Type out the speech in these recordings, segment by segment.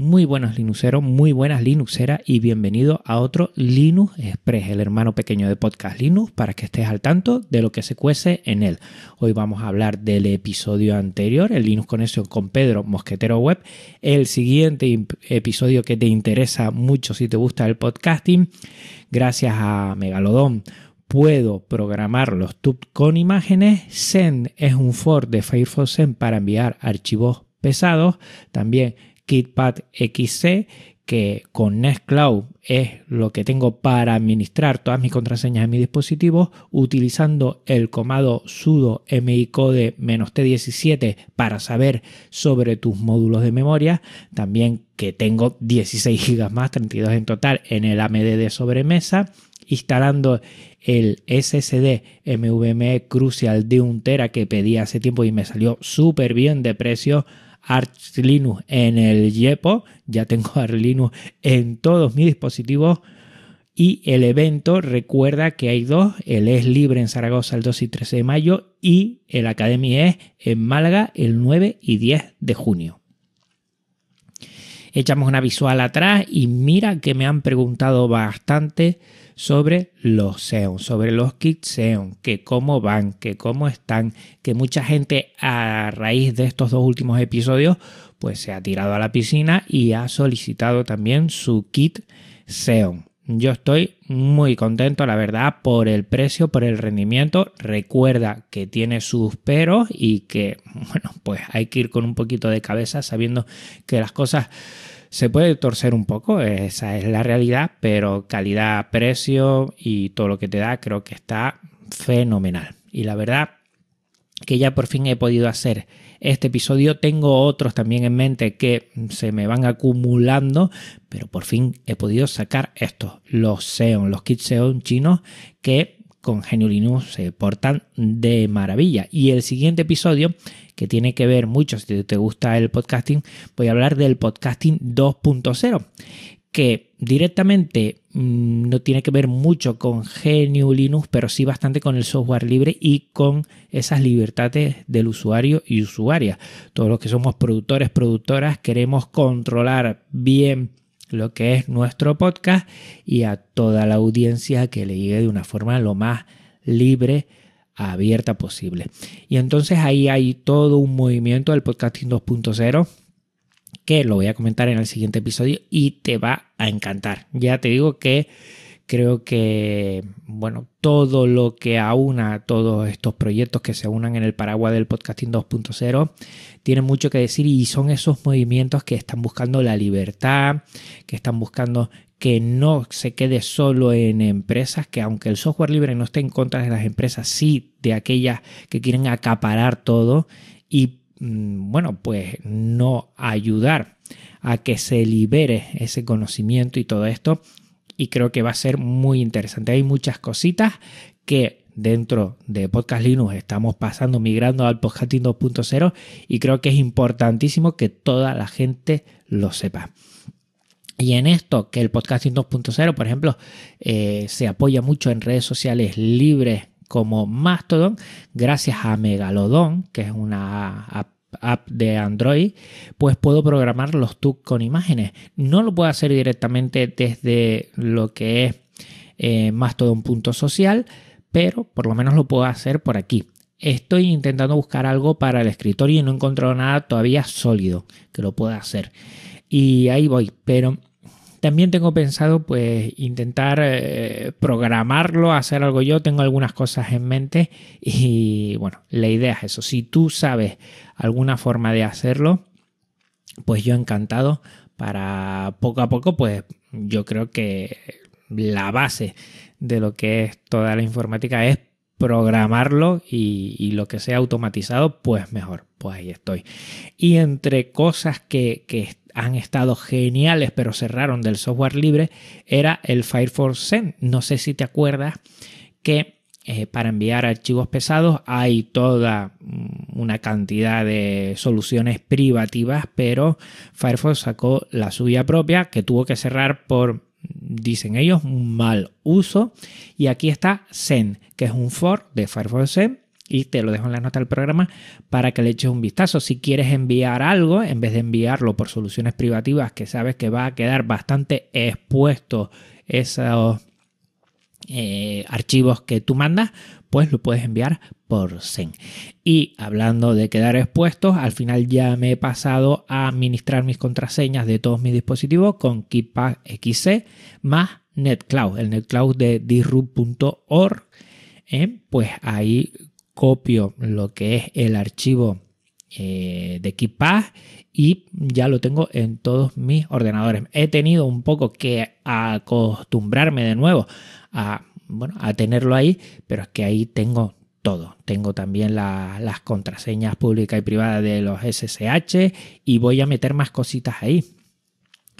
Muy buenos Linuxeros, muy buenas Linuxeras y bienvenido a otro Linux Express, el hermano pequeño de Podcast Linux, para que estés al tanto de lo que se cuece en él. Hoy vamos a hablar del episodio anterior, el Linux Conexión con Pedro Mosquetero Web, el siguiente episodio que te interesa mucho si te gusta el podcasting, gracias a Megalodon puedo programar los tubes con imágenes. Send es un for de Firefox Send para enviar archivos pesados. También KitPad XC, que con Nextcloud es lo que tengo para administrar todas mis contraseñas en mi dispositivo, utilizando el comando sudo micode "-t17 para saber sobre tus módulos de memoria. También que tengo 16 GB más, 32 en total en el AMD de sobremesa instalando el SSD MVME Crucial de 1 tera que pedí hace tiempo y me salió súper bien de precio Arch Linux en el YEPO, ya tengo Arch Linux en todos mis dispositivos. Y el evento recuerda que hay dos, el es libre en Zaragoza el 2 y 13 de mayo y el Academy es en Málaga el 9 y 10 de junio. Echamos una visual atrás y mira que me han preguntado bastante sobre los Xeon, sobre los kits Xeon, que cómo van, que cómo están, que mucha gente a raíz de estos dos últimos episodios pues se ha tirado a la piscina y ha solicitado también su kit Xeon. Yo estoy muy contento, la verdad, por el precio, por el rendimiento. Recuerda que tiene sus peros y que, bueno, pues hay que ir con un poquito de cabeza sabiendo que las cosas se puede torcer un poco, esa es la realidad, pero calidad, precio y todo lo que te da creo que está fenomenal. Y la verdad que ya por fin he podido hacer este episodio. Tengo otros también en mente que se me van acumulando, pero por fin he podido sacar estos, los Xeon, los kits Xeon chinos que con Genio Linux se portan de maravilla. Y el siguiente episodio, que tiene que ver mucho, si te gusta el podcasting, voy a hablar del podcasting 2.0, que directamente mm, no tiene que ver mucho con GNU Linux, pero sí bastante con el software libre y con esas libertades del usuario y usuaria. Todos los que somos productores, productoras, queremos controlar bien lo que es nuestro podcast y a toda la audiencia que le llegue de una forma lo más libre, abierta posible. Y entonces ahí hay todo un movimiento del podcasting 2.0 que lo voy a comentar en el siguiente episodio y te va a encantar. Ya te digo que creo que bueno, todo lo que aúna todos estos proyectos que se unan en el paraguas del podcasting 2.0 tiene mucho que decir y son esos movimientos que están buscando la libertad, que están buscando que no se quede solo en empresas, que aunque el software libre no esté en contra de las empresas, sí de aquellas que quieren acaparar todo y mm, bueno, pues no ayudar a que se libere ese conocimiento y todo esto y creo que va a ser muy interesante. Hay muchas cositas que dentro de Podcast Linux estamos pasando, migrando al Podcasting 2.0 y creo que es importantísimo que toda la gente lo sepa. Y en esto, que el podcasting 2.0, por ejemplo, eh, se apoya mucho en redes sociales libres como Mastodon, gracias a Megalodon, que es una app app de Android, pues puedo programar los tubs con imágenes. No lo puedo hacer directamente desde lo que es eh, más todo un punto social, pero por lo menos lo puedo hacer por aquí. Estoy intentando buscar algo para el escritorio y no he encontrado nada todavía sólido que lo pueda hacer. Y ahí voy, pero también tengo pensado pues intentar eh, programarlo, hacer algo yo, tengo algunas cosas en mente y bueno, la idea es eso. Si tú sabes alguna forma de hacerlo, pues yo encantado para poco a poco pues yo creo que la base de lo que es toda la informática es programarlo y, lo que sea automatizado, pues mejor. Pues ahí estoy. Y entre cosas que, que, han estado geniales, pero cerraron del software libre, era el Firefox Send. No sé si te acuerdas que eh, para enviar archivos pesados hay toda mm, una cantidad de soluciones privativas, pero Firefox sacó la suya propia que tuvo que cerrar por, dicen ellos, un mal uso. Y aquí está Send, que es un for de Firefox Send y te lo dejo en la nota del programa para que le eches un vistazo. Si quieres enviar algo, en vez de enviarlo por soluciones privativas, que sabes que va a quedar bastante expuesto esos eh, archivos que tú mandas, pues lo puedes enviar por Zen. Y hablando de quedar expuestos, al final ya me he pasado a administrar mis contraseñas de todos mis dispositivos con KeePass XC más NetCloud, el NetCloud de disrupt.org. ¿eh? Pues ahí copio lo que es el archivo eh, de KeePass y ya lo tengo en todos mis ordenadores. He tenido un poco que acostumbrarme de nuevo a, bueno, a tenerlo ahí, pero es que ahí tengo todo. Tengo también las contraseñas públicas y privadas de los SSH y voy a meter más cositas ahí.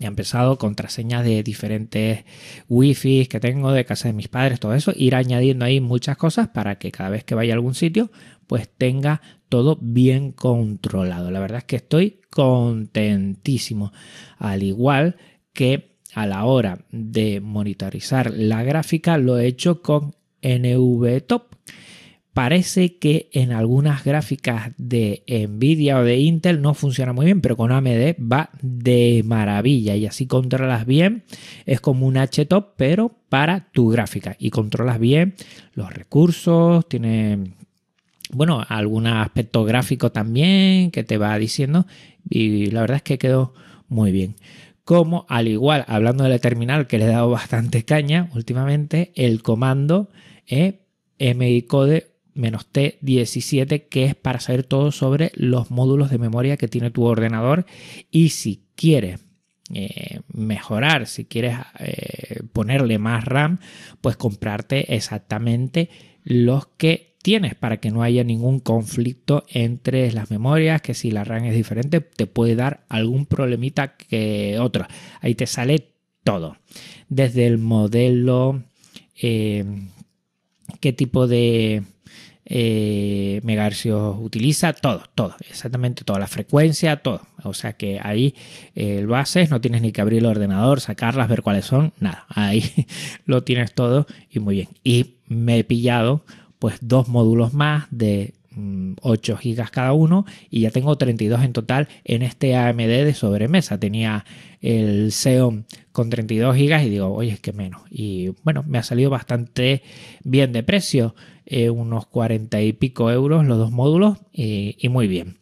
He empezado contraseñas de diferentes wifi que tengo de casa de mis padres, todo eso, ir añadiendo ahí muchas cosas para que cada vez que vaya a algún sitio, pues tenga todo bien controlado. La verdad es que estoy contentísimo. Al igual que a la hora de monitorizar la gráfica, lo he hecho con NVTop Parece que en algunas gráficas de Nvidia o de Intel no funciona muy bien, pero con AMD va de maravilla y así controlas bien. Es como un HTOP, pero para tu gráfica y controlas bien los recursos, tiene bueno, algún aspecto gráfico también que te va diciendo y la verdad es que quedó muy bien. Como al igual, hablando de la terminal que le he dado bastante caña últimamente, el comando eh, micode T17 que es para saber todo sobre los módulos de memoria que tiene tu ordenador y si quieres eh, mejorar, si quieres eh, ponerle más RAM, pues comprarte exactamente los que tienes para que no haya ningún conflicto entre las memorias, que si la RAM es diferente te puede dar algún problemita que otro. Ahí te sale todo, desde el modelo, eh, qué tipo de eh, megahercios utiliza, todo, todo, exactamente toda la frecuencia, todo. O sea que ahí eh, lo haces, no tienes ni que abrir el ordenador, sacarlas, ver cuáles son, nada, ahí lo tienes todo y muy bien. Y me he pillado pues dos módulos más de 8 mm, gigas cada uno y ya tengo 32 en total en este AMD de sobremesa. Tenía el Xeon con 32 gigas y digo, oye, es que menos. Y bueno, me ha salido bastante bien de precio. Eh, unos 40 y pico euros los dos módulos y, muy bien.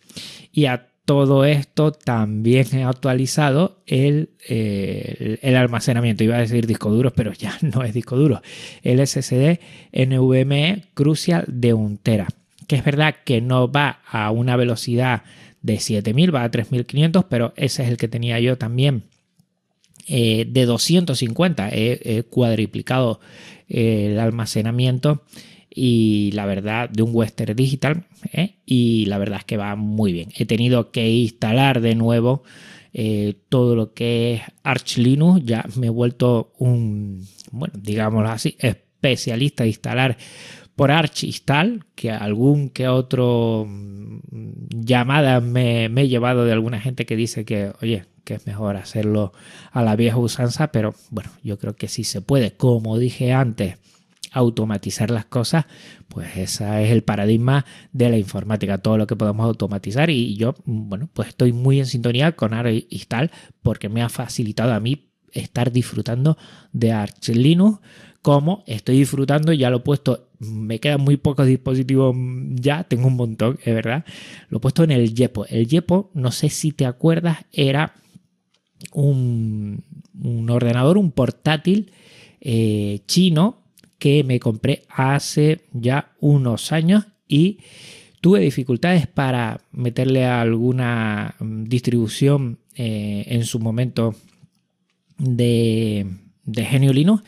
Y a todo esto también he actualizado el, el, almacenamiento. Iba a decir disco duro, pero ya no es disco duro. El SSD NVMe Crucial de 1 tera. Que es verdad que no va a una velocidad de 7000, va a 3500, pero ese es el que tenía yo también eh, de 250. He, cuadriplicado el almacenamiento y la verdad de un Western Digital ¿eh? y la verdad es que va muy bien. He tenido que instalar de nuevo eh, todo lo que es Arch Linux, ya me he vuelto un, bueno, digámoslo así, especialista de instalar por Arch Install, que algún que otro mm, llamada me, he llevado de alguna gente que dice que, oye, que es mejor hacerlo a la vieja usanza, pero bueno, yo creo que sí se puede. Como dije antes, automatizar las cosas, pues ese es el paradigma de la informática, todo lo que podemos automatizar y yo, bueno, pues estoy muy en sintonía con Arch Install porque me ha facilitado a mí estar disfrutando de Arch Linux como estoy disfrutando, ya lo he puesto, me quedan muy pocos dispositivos ya, tengo un montón, es verdad, lo he puesto en el Yepo. El Yepo, no sé si te acuerdas, era un, ordenador, un portátil eh, chino que me compré hace ya unos años y tuve dificultades para meterle alguna mm, distribución eh, en su momento de, de Genio Linux.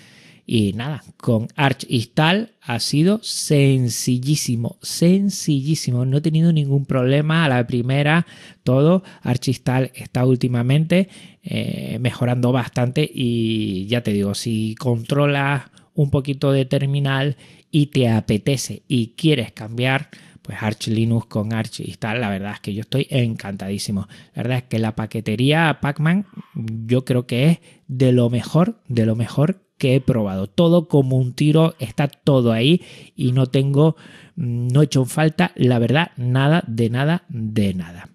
Y nada, con Arch Install ha sido sencillísimo, sencillísimo. No he tenido ningún problema a la primera, todo. Arch Install está últimamente eh, mejorando bastante y ya te digo, si controlas un poquito de terminal y te apetece y quieres cambiar, pues Arch Linux con Arch Install, la verdad es que yo estoy encantadísimo. La verdad es que la paquetería Pacman yo creo que es de lo mejor, de lo mejor que he probado. Todo como un tiro, está todo ahí y no tengo, mm, no he hecho falta, la verdad, nada, de nada, de nada.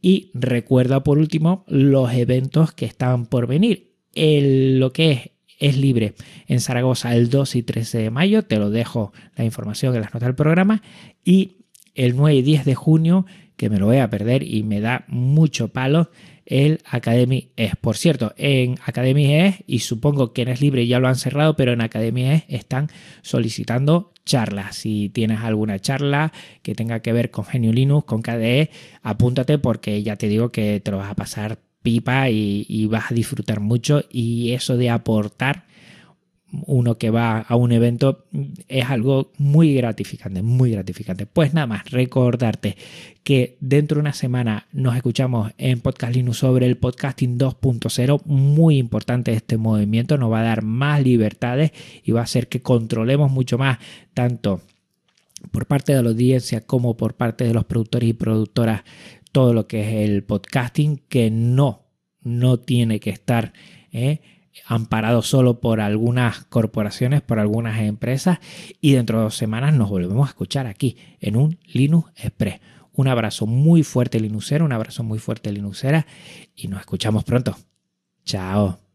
Y recuerda por último los eventos que estaban por venir. lo que es es libre en Zaragoza el 2 y 13 de mayo, te lo dejo la información en las notas del programa, y el 9 y 10 de junio, que me lo voy a perder y me da mucho palo, el Academy es. Por cierto, en Academy es, y supongo que en Es Libre ya lo han cerrado, pero en Academy es están solicitando charlas. Si tienes alguna charla que tenga que ver con Genio Linux, con KDE, apúntate porque ya te digo que te lo vas a pasar pipa y, vas a disfrutar mucho y eso de aportar uno que va a un evento es algo muy gratificante, muy gratificante. Pues nada más, recordarte que dentro de una semana nos escuchamos en Podcast Linux sobre el podcasting 2.0, muy importante este movimiento, nos va a dar más libertades y va a hacer que controlemos mucho más tanto por parte de la audiencia como por parte de los productores y productoras todo lo que es el podcasting, que no, no tiene que estar eh, amparado solo por algunas corporaciones, por algunas empresas, y dentro de dos semanas nos volvemos a escuchar aquí en un Linux Express. Un abrazo muy fuerte Linuxero, un abrazo muy fuerte Linuxera, y nos escuchamos pronto. Chao.